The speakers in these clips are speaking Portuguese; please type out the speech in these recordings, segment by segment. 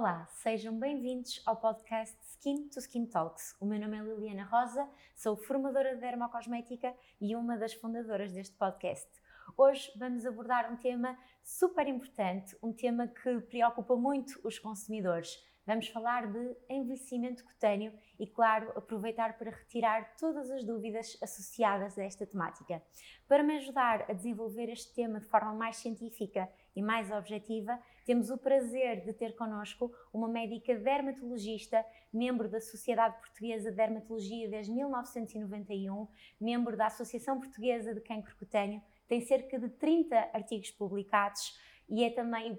Olá, sejam bem-vindos ao podcast Skin to Skin Talks. O meu nome é Liliana Rosa, sou formadora de dermocosmética e uma das fundadoras deste podcast. Hoje vamos abordar um tema super importante, um tema que preocupa muito os consumidores. Vamos falar de envelhecimento cutâneo e, claro, aproveitar para retirar todas as dúvidas associadas a esta temática. Para me ajudar a desenvolver este tema de forma mais científica e mais objetiva, temos o prazer de ter connosco uma médica dermatologista, membro da Sociedade Portuguesa de Dermatologia desde 1991, membro da Associação Portuguesa de Cancro Cutâneo, tem cerca de 30 artigos publicados e é também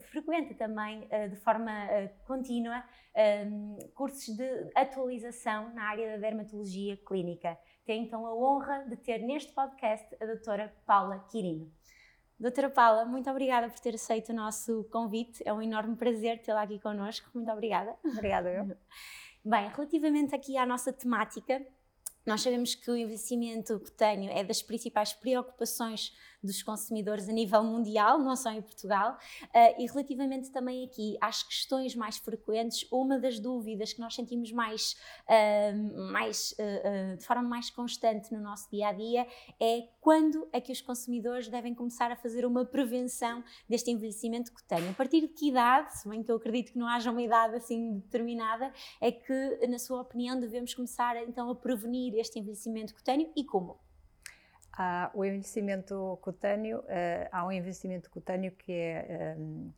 frequenta também eh, de forma eh, contínua ehm, cursos de atualização na área da dermatologia clínica. Tenho então a honra de ter neste podcast a doutora Paula Quirino. Doutora Paula, muito obrigada por ter aceito o nosso convite. É um enorme prazer tê-la aqui connosco. Muito obrigada. Obrigada, eu. Bem, relativamente aqui à nossa temática, nós sabemos que o envelhecimento cutâneo é das principais preocupações dos consumidores a nível mundial, não só em Portugal, uh, e relativamente também aqui às questões mais frequentes, uma das dúvidas que nós sentimos mais, uh, mais uh, de forma mais constante no nosso dia a dia é quando é que os consumidores devem começar a fazer uma prevenção deste envelhecimento cutâneo. A partir de que idade, se bem que eu acredito que não haja uma idade assim determinada, é que, na sua opinião, devemos começar então a prevenir este envelhecimento cutâneo e como? Há o envelhecimento cutâneo, uh, há um envelhecimento cutâneo que é, um,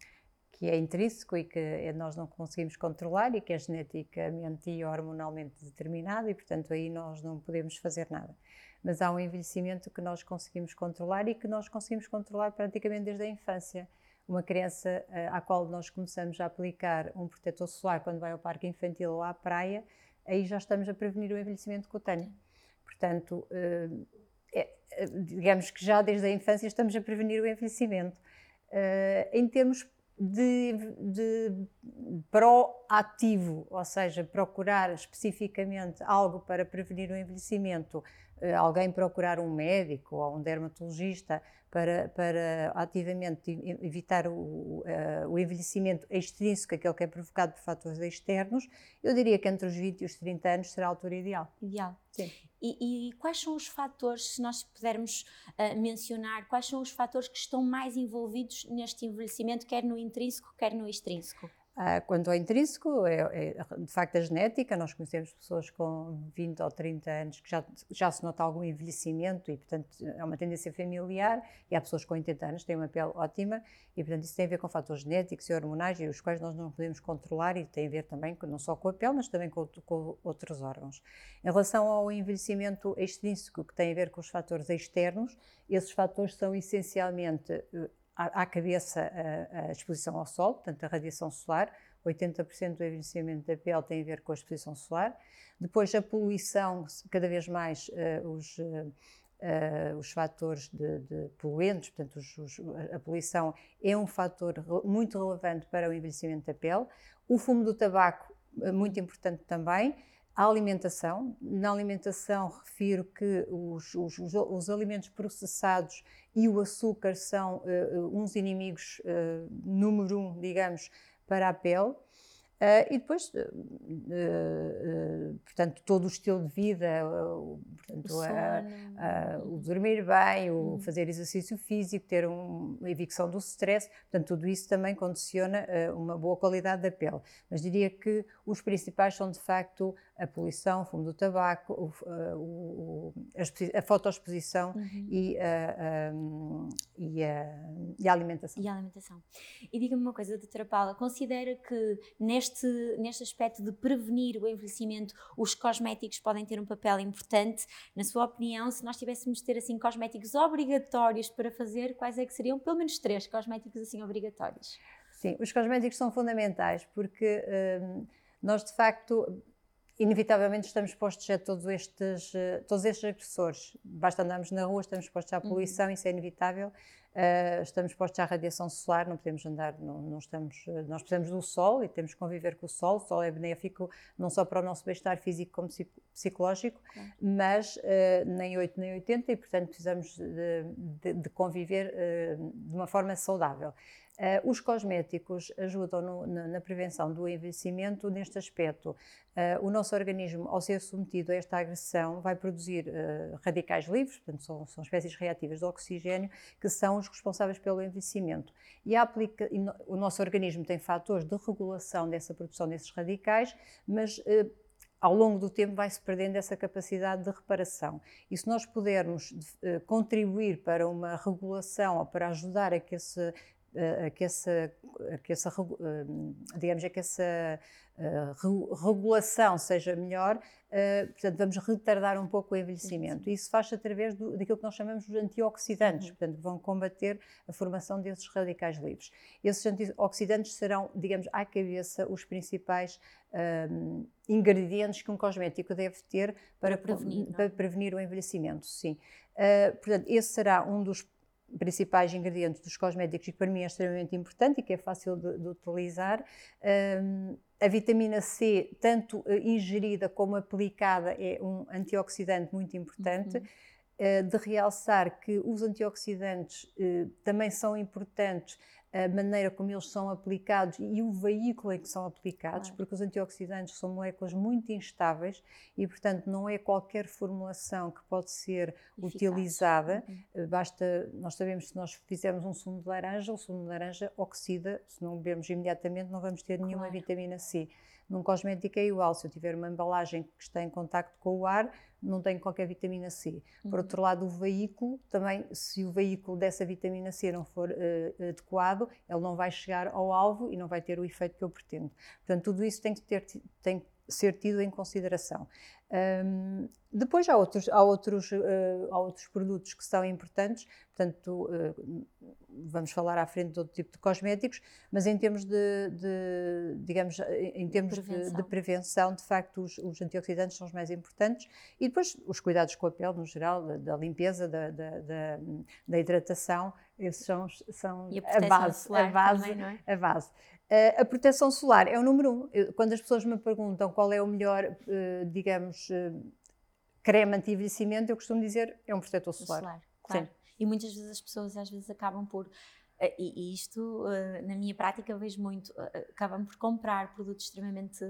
que é intrínseco e que nós não conseguimos controlar e que é geneticamente e hormonalmente determinado e, portanto, aí nós não podemos fazer nada. Mas há um envelhecimento que nós conseguimos controlar e que nós conseguimos controlar praticamente desde a infância. Uma criança uh, à qual nós começamos a aplicar um protetor solar quando vai ao parque infantil ou à praia, aí já estamos a prevenir o envelhecimento cutâneo. Portanto, digamos que já desde a infância estamos a prevenir o envelhecimento. Uh, em termos de, de proativo, ou seja, procurar especificamente algo para prevenir o envelhecimento, uh, alguém procurar um médico ou um dermatologista para, para ativamente evitar o, uh, o envelhecimento extrínseco, aquele que é provocado por fatores externos, eu diria que entre os 20 e os 30 anos será a altura ideal. Ideal. Sim. E, e, quais são os fatores, se nós pudermos uh, mencionar, quais são os fatores que estão mais envolvidos neste envelhecimento, quer no intrínseco, quer no extrínseco? Ah, quanto ao intrínseco, é, é, de facto a genética, nós conhecemos pessoas com 20 ou 30 anos que já, já se nota algum envelhecimento e, portanto, é uma tendência familiar, e há pessoas com 80 anos que têm uma pele ótima, e, portanto, isso tem a ver com fatores genéticos e hormonais, e os quais nós não podemos controlar, e tem a ver também não só com a pele, mas também com, com outros órgãos. Em relação ao envelhecimento extrínseco, que tem a ver com os fatores externos, esses fatores são essencialmente eh, à, cabeça a, a, exposição ao sol, portanto a radiação solar, 80% do envelhecimento da pele tem a ver com a exposição solar. Depois a poluição, cada vez mais uh, os, uh, os fatores de, de poluentes, portanto os, os, a poluição é um fator muito relevante para o envelhecimento da pele. O fumo do tabaco, muito importante também a alimentação. Na alimentação, refiro que os, os, os, alimentos processados e o açúcar são uh, uns inimigos uh, número um, digamos, para a pele. Uh, e depois, uh, uh, portanto, todo o estilo de vida, portanto, o, o, dormir bem, o uhum. fazer exercício físico, ter um, uma evicção do stress, portanto, tudo isso também condiciona uma boa qualidade da pele. Mas diria que os principais são, de facto, a poluição, o fumo do tabaco, o, o, a, a fotoexposição uhum. e, a, e, e, a, alimentação. E a alimentação. E diga-me uma coisa, doutora Paula, considera que neste neste, neste aspecto de prevenir o envelhecimento, os cosméticos podem ter um papel importante. Na sua opinião, se nós tivéssemos de ter assim cosméticos obrigatórios para fazer, quais é que seriam? Pelo menos três cosméticos assim obrigatórios. Sim, os cosméticos são fundamentais porque hum, nós de facto inevitavelmente estamos expostos a todos estes, todos estes agressores. Basta andarmos na rua, estamos expostos à poluição, uhum. isso é inevitável. Uh, estamos expostos à radiação solar, não podemos andar, não, não, estamos, nós precisamos do sol e temos que conviver com o sol. O sol é benéfico não só para o nosso bem-estar físico como psicológico, mas uh, nem 8 nem 80 e, portanto, precisamos de, de, de conviver uh, de uma forma saudável. Uh, os cosméticos ajudam no, na, na, prevenção do envelhecimento neste aspecto. Uh, o nosso organismo, ao ser submetido a esta agressão, vai produzir uh, radicais livres, portanto, são, são, espécies reativas de oxigênio, que são os responsáveis pelo envelhecimento. E, aplica, e no, o nosso organismo tem fatores de regulação dessa produção desses radicais, mas ao longo do tempo vai-se perdendo essa capacidade de reparação. E se nós pudermos contribuir para uma regulação ou para ajudar a que esse a que essa, a que essa digamos, a que essa regulação seja melhor, portanto, vamos retardar um pouco o envelhecimento. Isso faz-se através do, daquilo que nós chamamos de antioxidantes, uhum. portanto, vão combater a formação desses radicais livres. Esses antioxidantes serão, digamos, à cabeça os principais um, ingredientes que um cosmético deve ter para, para, prevenir, para prevenir, o envelhecimento, sim. Uh, portanto, esse será um dos principais ingredientes dos cosméticos e que para mim é extremamente importante e que é fácil de, de utilizar. Um, a vitamina C, tanto eh, ingerida como aplicada, é um antioxidante muito importante. Uhum. Uh, de realçar que os antioxidantes uh, também são importantes a maneira como eles são aplicados e o veículo em que são aplicados, porque os antioxidantes são moléculas muito instáveis e, portanto, não é qualquer formulação que pode ser Eficaz. utilizada. Uhum. Eh, basta, nós sabemos que se nós fizermos um sumo de laranja, o sumo de laranja oxida, se não bebemos imediatamente, não vamos ter nenhuma claro. vitamina C. Num cosmético é igual, se eu tiver uma embalagem que está em contacto com o ar, não tem qualquer vitamina C. Uhum. Por outro lado, o veículo, também, se o veículo dessa vitamina C não for uh, adequado, ele não vai chegar ao alvo e não vai ter o efeito que eu pretendo. Portanto, tudo isso tem que ter, tem que ser tido em consideração. Um, depois há outros, há, outros, uh, há outros produtos que são importantes, portanto, uh, vamos falar à frente de outro tipo de cosméticos, mas em termos de, de digamos, em termos prevenção. De, de, prevenção, de facto, os, os, antioxidantes são os mais importantes e depois os cuidados com a pele, no geral, da, da limpeza, da, da, da, hidratação, esses são, são a, a, base, a base, também, é? a base. Uh, a proteção solar é o número um. Eu, quando as pessoas me perguntam qual é o melhor, uh, digamos, uh, creme anti-envelhecimento, eu costumo dizer é um protetor solar. solar claro. Sim. E muitas vezes as pessoas às vezes acabam por eh, e, isto, eh, na minha prática, vejo muito, eh, acabam por comprar produtos extremamente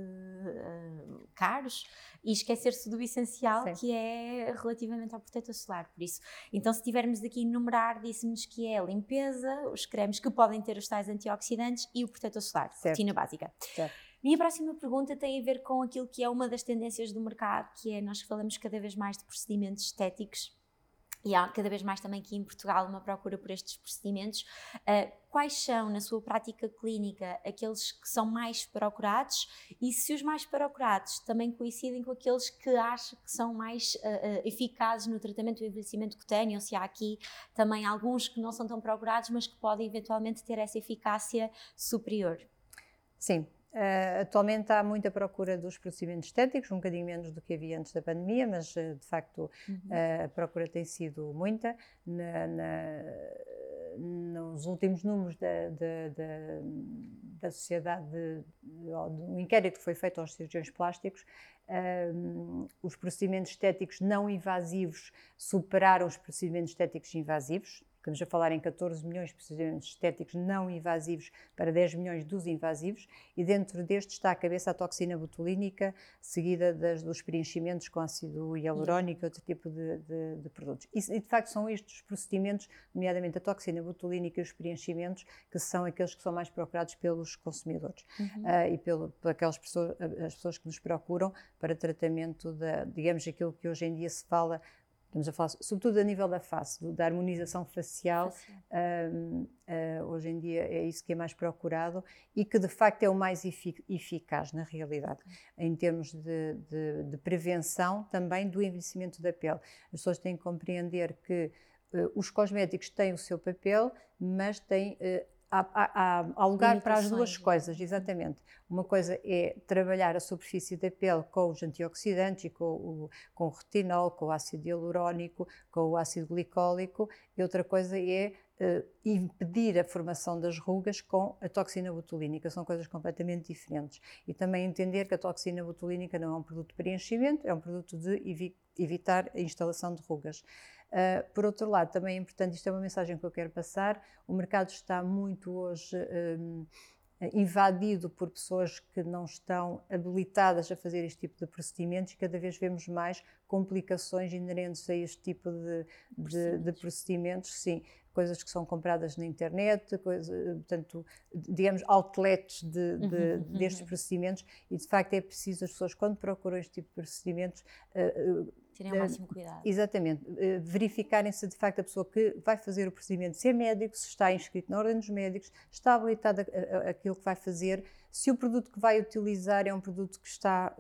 caros e esquecer-se do essencial, Sim. que é relativamente ao protetor solar. Por isso, então, se tivermos aqui a enumerar, disse-nos que é a limpeza, os cremes que podem ter os tais antioxidantes e o protetor solar, certo. rotina básica. Certo. Minha próxima pergunta tem a ver com aquilo que é uma das tendências do mercado, que é nós falamos cada vez mais de procedimentos estéticos e há cada vez mais também aqui em Portugal uma procura por estes procedimentos. Uh, quais são, na sua prática clínica, aqueles que são mais procurados e se os mais procurados também coincidem com aqueles que acha que são mais uh, eficazes no tratamento do envelhecimento cutâneo, ou se há aqui também alguns que não são tão procurados, mas que podem eventualmente ter essa eficácia superior? Sim, Uh, atualmente há muita procura dos procedimentos estéticos, um bocadinho menos do que havia antes da pandemia, mas uh, de facto uhum. uh, a procura tem sido muita. Na, na, nos últimos números da, da, da, da sociedade, de, de, um inquérito que foi feito aos cirurgiões plásticos, os procedimentos estéticos não invasivos superaram os procedimentos estéticos invasivos, Estamos a falar em 14 milhões de procedimentos estéticos não invasivos para 10 milhões dos invasivos, e dentro deste está a cabeça a toxina botulínica, seguida das, dos preenchimentos com ácido hialurónico e outro tipo de, de, de produtos. E, e, de facto, são estes procedimentos, nomeadamente a toxina botulínica e os preenchimentos, que são aqueles que são mais procurados pelos consumidores uhum. uh, e pelo, por aquelas pessoas, as pessoas que nos procuram para tratamento da, digamos, aquilo que hoje em dia se fala Estamos a falar, sobretudo a nível da face, da harmonização facial. Um, uh, hoje em dia é isso que é mais procurado e que de facto é o mais eficaz na realidade, em termos de, de, de, prevenção também do envelhecimento da pele. As pessoas têm que compreender que uh, os cosméticos têm o seu papel, mas têm. Uh, há, há, há, lugar para as duas coisas, exatamente. Uma coisa é trabalhar a superfície da pele com os antioxidantes, com o, com o retinol, com o ácido hialurónico, com o ácido glicólico, e outra coisa é uh, impedir a formação das rugas com a toxina botulínica. São coisas completamente diferentes. E também entender que a toxina botulínica não é um produto de preenchimento, é um produto de evi evitar a instalação de rugas. Uh, por outro lado, também é importante, isto é uma mensagem que eu quero passar, o mercado está muito hoje um, invadido por pessoas que não estão habilitadas a fazer este tipo de procedimentos e cada vez vemos mais complicações inerentes a este tipo de, de, de procedimentos, sim coisas que são compradas na internet, coisa, portanto, digamos, outlets de, de, uhum, uhum, destes uhum. procedimentos e, de facto, é preciso as pessoas, quando procuram este tipo de procedimentos, uh, Terem o máximo cuidado. Exatamente. verificarem se de facto a pessoa que vai fazer o procedimento, se é médico, se está inscrito na ordem dos médicos, está habilitado a, a, aquilo que vai fazer, se o produto que vai utilizar é um produto que está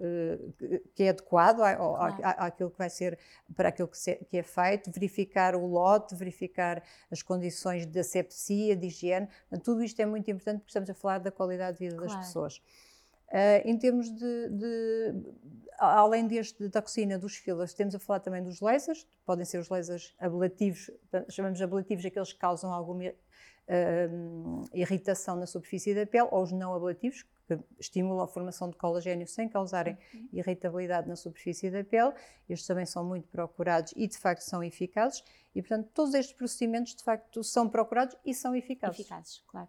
que é adequado claro. àquilo que vai ser para aquilo que, é feito, verificar o lote, verificar as condições de asepsia, de higiene. tudo isto é muito importante porque estamos a falar da qualidade de vida claro. das pessoas. Uh, em termos de, de, além deste toxina dos fillers, temos a falar também dos lasers, podem ser os lasers ablativos, chamamos de ablativos aqueles que causam alguma uh, irritação na superfície da pele, ou os não ablativos, que estimulam a formação de colagênio sem causarem uhum. irritabilidade na superfície da pele. Estes também são muito procurados e de facto são eficazes. E, portanto, todos estes procedimentos, de facto, são procurados e são eficazes. Eficazes, claro.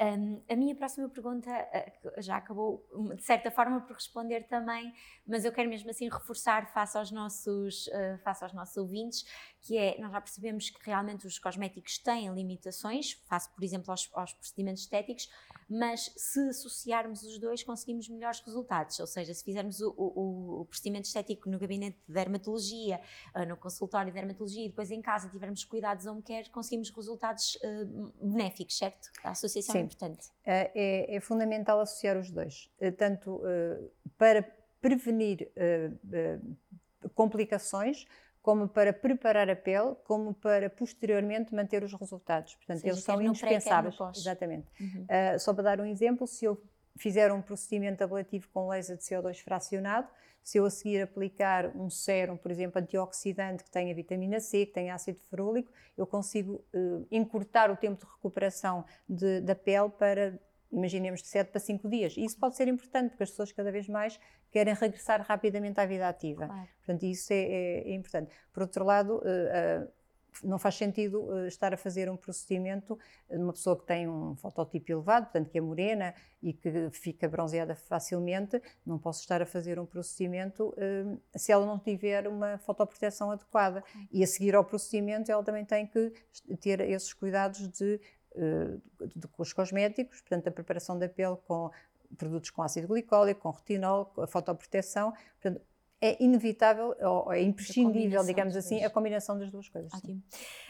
Um, a minha próxima pergunta uh, já acabou, de certa forma, por responder também, mas eu quero mesmo assim reforçar face aos nossos, uh, face aos nossos ouvintes, que é, nós já percebemos que realmente os cosméticos têm limitações, face, por exemplo, aos, aos procedimentos estéticos, mas se associarmos os dois conseguimos melhores resultados, ou seja, se fizermos o, o, o procedimento estético no gabinete de dermatologia, uh, no consultório de dermatologia e depois em casa tivermos cuidados home care, conseguimos resultados uh, benéficos, certo? A associação Sim. é importante. É, é, fundamental associar os dois, tanto uh, para prevenir uh, complicações, como para preparar a pele, como para posteriormente manter os resultados. Portanto, seja, eles são indispensáveis. Exatamente. Uhum. só para dar um exemplo, se eu fizer um procedimento ablativo com laser de CO2 fracionado, se eu a seguir aplicar um sérum, por exemplo, antioxidante que tenha vitamina C, que tenha ácido ferúlico, eu consigo uh, encurtar o tempo de recuperação de, da pele para, imaginemos, de 7 para 5 dias. E isso pode ser importante, porque as pessoas cada vez mais querem regressar rapidamente à vida ativa. Claro. Portanto, isso é, é, é, importante. Por outro lado, uh, uh, não faz sentido uh, estar a fazer um procedimento numa pessoa que tem um fototipo elevado, portanto que é morena e que fica bronzeada facilmente, não posso estar a fazer um procedimento se ela não tiver uma fotoproteção adequada. E a seguir ao procedimento ela também tem que ter esses cuidados de, de com os cosméticos, portanto a preparação da pele com produtos com ácido glicólico, com retinol, a fotoproteção, portanto é inevitável, ou é imprescindível, digamos assim, a combinação das duas coisas. Ótimo.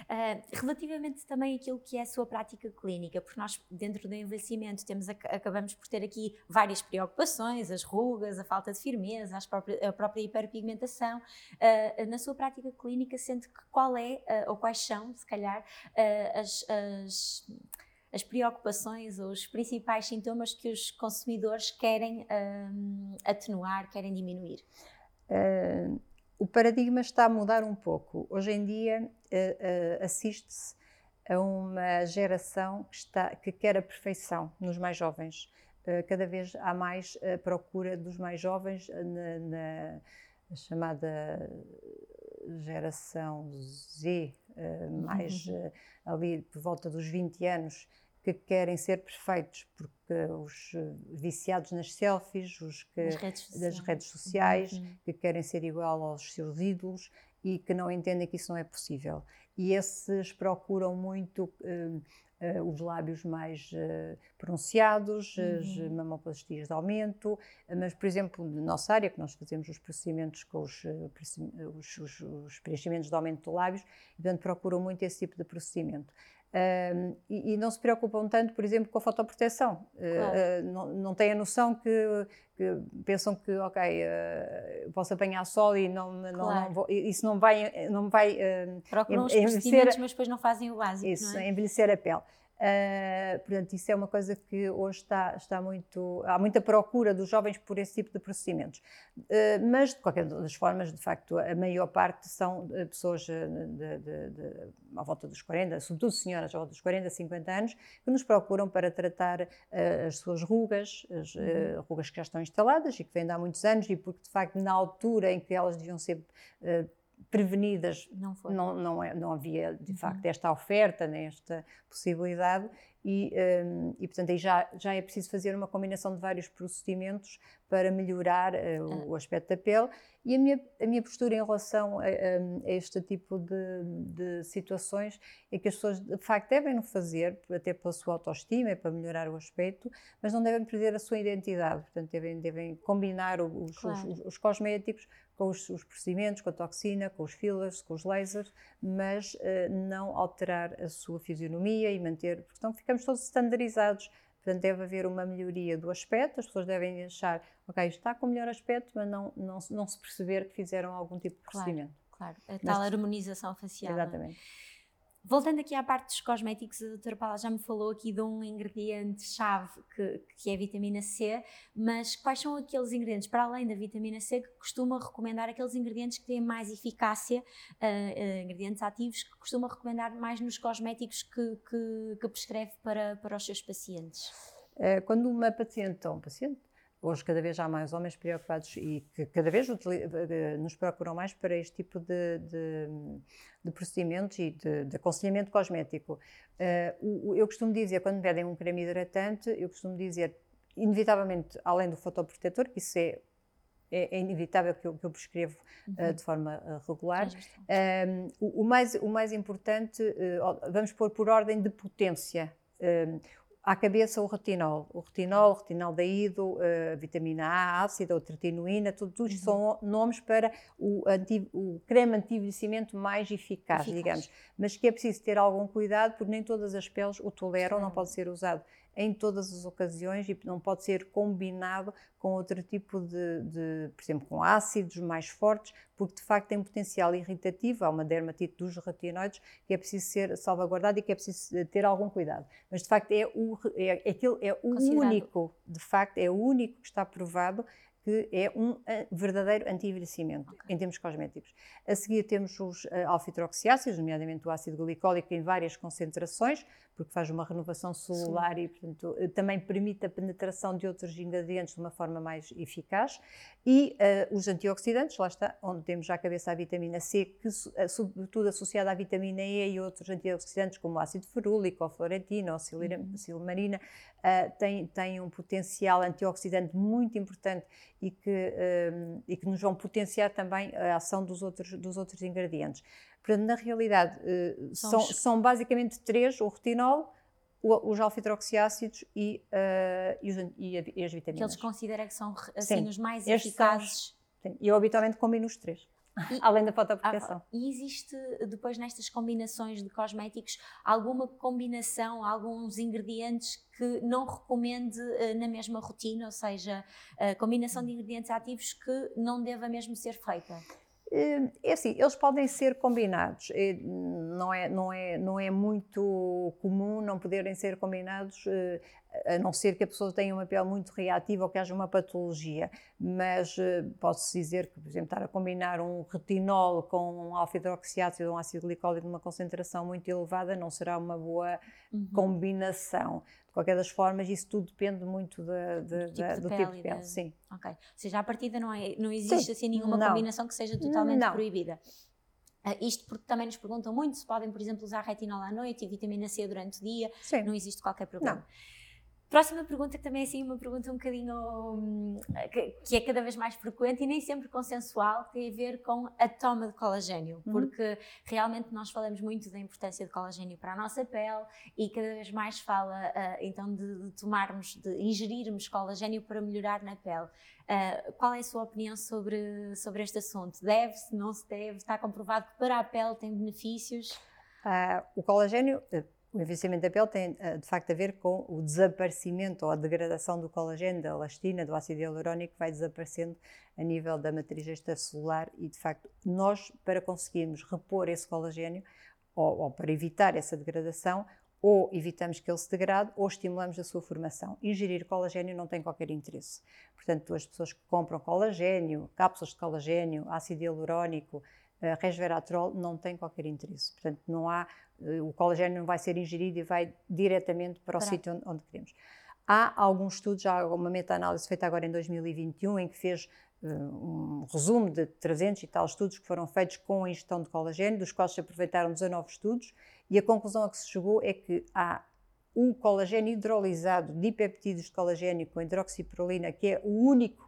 Uh, relativamente também àquilo que é a sua prática clínica, porque nós, dentro do envelhecimento, temos, acabamos por ter aqui várias preocupações, as rugas, a falta de firmeza, a própria hiperpigmentação. Uh, na sua prática clínica, sente que qual é, uh, ou quais são, se calhar, as, as as preocupações ou os principais sintomas que os consumidores querem um, atenuar, querem diminuir? Uh, o paradigma está a mudar um pouco. Hoje em dia uh, uh, assiste-se a uma geração que, está, que quer a perfeição nos mais jovens. cada vez há mais a procura dos mais jovens na, na chamada geração Z, mais uhum. ali por volta dos 20 anos, que querem ser perfeitos, porque os eh, viciados nas selfies, os que, redes das redes sociais, uhum. que querem ser igual aos seus ídolos e que não entendem que isso não é possível. E esses procuram muito uh, uh, os lábios mais uh, pronunciados, uhum. as mamoplastias de aumento, mas, por exemplo, na nossa área, que nós fazemos os procedimentos com os, os, os, os preenchimentos de aumento de lábios, portanto, procuram muito esse tipo de procedimento. Uh, e, e, não se preocupam tanto, por exemplo, com a fotoproteção. Claro. Uh, não, não têm a noção que, que pensam que, ok, uh, posso apanhar sol e não, não, claro. não vou, isso não vai. Não vai uh, Procuram os procedimentos, mas depois não fazem o básico. Isso, é? envelhecer a pele. Uh, portanto, isso é uma coisa que hoje está, está muito. Há muita procura dos jovens por esse tipo de procedimentos. Uh, mas, de qualquer das formas, de facto, a maior parte são eh, pessoas de, de, de, à volta dos 40, sobretudo senhoras à volta dos 40, 50 anos, que nos procuram para tratar uh, as suas rugas, as uhum. rugas que já estão instaladas e que vêm de há muitos anos, e porque, de facto, na altura em que elas deviam ser prevenidas, não, foi. não, não, é, não havia de uhum. facto esta oferta, nem esta possibilidade, e, um, e portanto aí já, já é preciso fazer uma combinação de vários procedimentos para melhorar uh, o, o, aspecto da pele. E a minha, a minha postura em relação a, a, a este tipo de, de, situações é que as pessoas de facto devem o fazer, até pela sua autoestima e para melhorar o aspecto, mas não devem perder a sua identidade, portanto devem, devem combinar os, claro. os, os cosméticos com os, os, procedimentos, com a toxina, com os fillers, com os lasers, mas uh, não alterar a sua fisionomia e manter, porque então ficamos todos standardizados. Portanto, deve haver uma melhoria do aspecto, as pessoas devem achar, ok, está com melhor aspecto, mas não, não, não se perceber que fizeram algum tipo de procedimento. Claro, claro. a tal mas, harmonização facial. É? Exatamente. Voltando aqui à parte dos cosméticos, a doutora Paula já me falou aqui de um ingrediente-chave que, que é a vitamina C, mas quais são aqueles ingredientes, para além da vitamina C, que costuma recomendar aqueles ingredientes que têm mais eficácia, uh, uh, ingredientes ativos, que costuma recomendar mais nos cosméticos que, que, que prescreve para, para os seus pacientes? Uh, quando uma paciente ou um paciente hoje cada vez há mais homens preocupados e que cada vez nos procuram mais para este tipo de, de, de procedimentos e de, de, aconselhamento cosmético. Uh, eu costumo dizer, quando me pedem um creme hidratante, eu costumo dizer, inevitavelmente, além do fotoprotetor, que isso é é, é, inevitável que eu, que eu prescrevo eh, uhum. uh, de forma uh, regular. Um, o, o, mais, o mais importante, uh, vamos pôr por ordem de potência à cabeça o retinol. O retinol, o retinaldeído, a vitamina A, ácida, a tretinoína, tudo isto uhum. são nomes para o, anti, o creme anti-envelhecimento mais eficaz, eficaz, digamos. Mas que é preciso ter algum cuidado porque nem todas as peles o toleram, não pode ser usado em todas as ocasiões e não pode ser combinado com outro tipo de, de, por exemplo, com ácidos mais fortes, porque de facto tem potencial irritativo, há uma dermatite dos retinoides que é preciso ser salvaguardado e que é preciso ter algum cuidado. Mas de facto é o, é, é, é o único, de facto, é o único que está provado que é um eh, verdadeiro anti-envelhecimento okay. em termos cosméticos. A seguir temos os uh, alfa-hidroxiácidos, nomeadamente o ácido glicólico em várias concentrações, porque faz uma renovação celular Sim. e, portanto, eh, também permite a penetração de outros ingredientes de uma forma mais eficaz. E uh, os antioxidantes, lá está, onde temos já a cabeça a vitamina C, que sobretudo associada à vitamina E e outros antioxidantes como o ácido ferúlico, ou florentina, ou silimarina, uh, tem, tem um potencial antioxidante muito importante e que, e que nos vão potenciar também a ação dos outros, dos outros ingredientes. Portanto, na realidade, uh, são, são basicamente três: o retinol, os alfa-hidroxiácidos e, uh, e, e, e, as vitaminas. Que eles consideram que são assim, sim, os mais eficazes. São, eu habitualmente combino os três. E, além da fotoproteção. Ah, e existe depois nestas combinações de cosméticos alguma combinação, alguns ingredientes que não recomende uh, na mesma rotina, ou seja, combinação de ingredientes ativos que não deva mesmo ser feita? Hum, é assim, eles podem ser combinados, não é, não, é, não é muito comum não poderem ser combinados, eh, a não ser que a pessoa tenha uma pele muito reativa ou que haja uma patologia, mas eh, posso dizer que, por exemplo, estar a combinar um retinol com um alfa-hidroxiácido ou um ácido glicólico numa concentração muito elevada não será uma boa uhum. combinação qualquer das formas, isso tudo depende muito tipo de, do tipo de pele. Sim. Ok. Ou seja, à partida não, é, não existe sim. assim nenhuma não. combinação que seja totalmente não. proibida. Uh, isto porque também nos perguntam muito se podem, por exemplo, usar retinol à noite e vitamina C durante o dia. Sim. Não existe qualquer problema. Não. Próxima pergunta, que também é assim uma pergunta um bocadinho hum, que, que, é cada vez mais frequente e nem sempre consensual, tem a ver com a toma de colagênio, uhum. porque realmente nós falamos muito da importância de colagênio para a nossa pele e cada vez mais fala uh, então de, de, tomarmos, de ingerirmos colagênio para melhorar na pele. Uh, qual é a sua opinião sobre, sobre este assunto? Deve-se, não se deve? Está comprovado que para a pele tem benefícios? Uh, o colagênio o envelhecimento da pele tem, eh, de facto, a ver com o desaparecimento ou a degradação do colagênio, da elastina, do ácido hialurónico, que vai desaparecendo a nível da matriz extracelular e, de facto, nós, para conseguirmos repor esse colagênio, ou, ou para evitar essa degradação, ou evitamos que ele se degrade ou estimulamos a sua formação. Ingerir colagênio não tem qualquer interesse. Portanto, as pessoas que compram colagênio, cápsulas de colagênio, ácido hialurónico, resveratrol, não têm qualquer interesse. Portanto, não há eh, o colagênio não vai ser ingerido e vai diretamente para o para. sítio onde, onde, queremos. Há alguns estudos, há uma meta-análise feita agora em 2021 em que fez um resumo de 300 e tal estudos que foram feitos com a ingestão de colagênio, dos quais se aproveitaram 19 estudos, e a conclusão a que se chegou é que há o colagênio hidrolisado, dipeptídeos de colagênio com hidroxiprolina, que é o único, eh,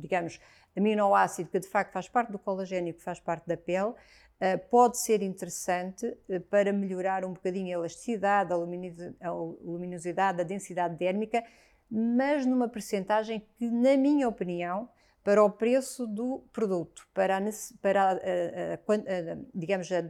digamos, aminoácido que de facto faz parte do colagênio, que faz parte da pele, eh, pode ser interessante eh, para melhorar um bocadinho a elasticidade, a luminosidade, a densidade dérmica, mas numa percentagem que, na minha opinião, para o preço do produto, para a, para a, a, a digamos, a,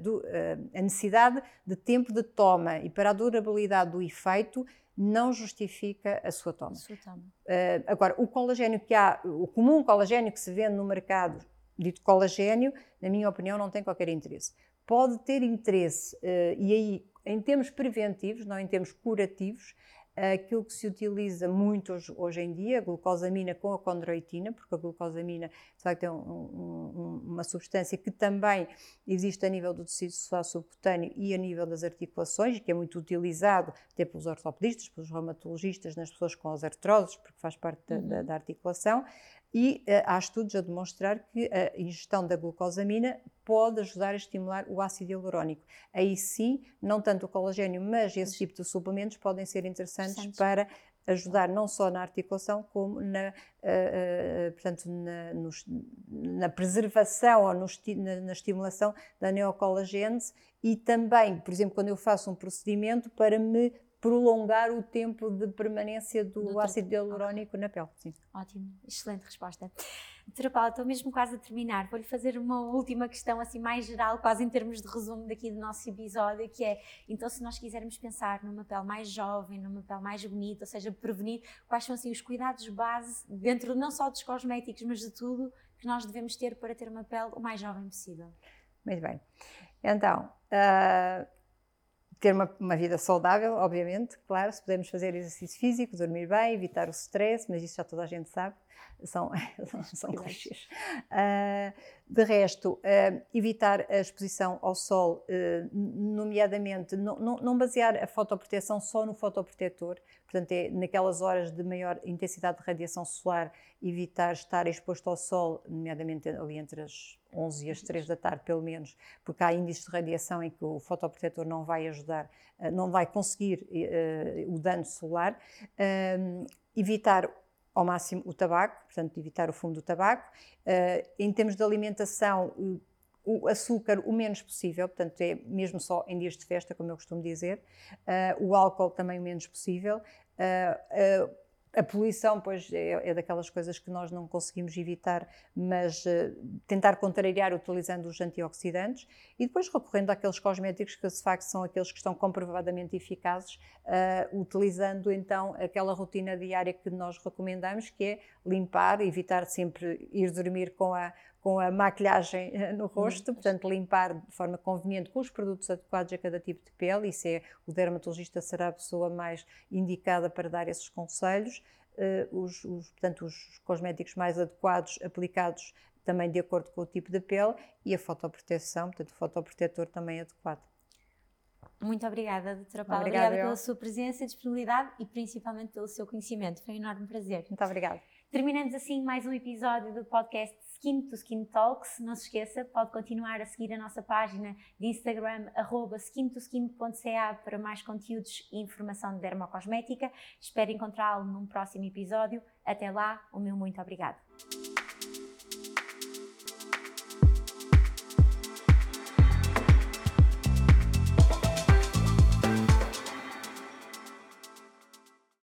necessidade de tempo de toma e para a durabilidade do efeito, não justifica a sua toma. Sua toma. Uh, agora, o colagênio que há, o comum colagênio que se vende no mercado, dito colagênio, na minha opinião, não tem qualquer interesse. Pode ter interesse, uh, e aí, em termos preventivos, não em termos curativos, aquilo que se utiliza muito hoje, hoje, em dia, a glucosamina com a condroitina, porque a glucosamina, de facto, é um, um, uma substância que também existe a nível do tecido subcutâneo e a nível das articulações, que é muito utilizado até pelos ortopedistas, pelos reumatologistas, nas pessoas com as artroses, porque faz parte da, uhum. da, da articulação. E uh, há estudos a demonstrar que a ingestão da glucosamina pode ajudar a estimular o ácido hialurónico. Aí sim, não tanto o colagênio, mas esse tipo de suplementos podem ser interessantes, para ajudar não só na articulação, como na, uh, uh, portanto, na, na, preservação ou no, na, na, estimulação da neocolagênese e também, por exemplo, quando eu faço um procedimento para me prolongar o tempo de permanência do, do ácido hialurónico okay. na pele. Sim. Ótimo, excelente resposta. Doutora Paula, estou mesmo quase a terminar. Vou-lhe fazer uma última questão, assim, mais geral, quase em termos de resumo daqui do nosso episódio, que é, então, se nós quisermos pensar numa pele mais jovem, numa pele mais bonita, ou seja, prevenir, quais são, assim, os cuidados base, dentro não só dos cosméticos, mas de tudo, que nós devemos ter para ter uma pele o mais jovem possível? Muito bem. Então, uh, ter uma, uma, vida saudável, obviamente, claro, se pudermos fazer exercício físico, dormir bem, evitar o stress, mas isso já toda a gente sabe, são, são. Uh, de resto, uh, evitar a exposição ao sol, uh, nomeadamente, não, não, não, basear a fotoproteção só no fotoprotetor, portanto, é naquelas horas de maior intensidade de radiação solar, evitar estar exposto ao sol, nomeadamente ali entre as 11 e as 3 da tarde, pelo menos, porque há índices de radiação em que o fotoprotetor não vai ajudar, não vai conseguir o dano solar. evitar ao máximo o tabaco, portanto, evitar o fumo do tabaco. Uh, em termos de alimentação, o, açúcar o menos possível, portanto, é mesmo só em dias de festa, como eu costumo dizer. Uh, o álcool também o menos possível. Uh, a poluição, pois, é, é, daquelas coisas que nós não conseguimos evitar, mas uh, tentar contrariar utilizando os antioxidantes e depois recorrendo àqueles cosméticos que, de facto, são aqueles que estão comprovadamente eficazes, uh, utilizando então aquela rotina diária que nós recomendamos, que é limpar, evitar sempre ir dormir com a, com a maquilhagem eh, no rosto, portanto, limpar de forma conveniente com os produtos adequados a cada tipo de pele. Isso é, o dermatologista será a pessoa mais indicada para dar esses conselhos. Uh, os, os, portanto, os cosméticos mais adequados aplicados também de acordo com o tipo de pele e a fotoproteção, portanto, o fotoprotetor também adequado. Muito obrigada, doutora Paula. Obrigada, obrigada pela sua presença, disponibilidade e principalmente pelo seu conhecimento. Foi um enorme prazer. Muito obrigada. Terminamos assim mais um episódio do podcast Skin to Skin Talks. Não se esqueça, pode continuar a seguir a nossa página de Instagram, skintoskin.ca para mais conteúdos e informação de dermocosmética. Espero encontrá-lo num próximo episódio. Até lá, o meu muito obrigado.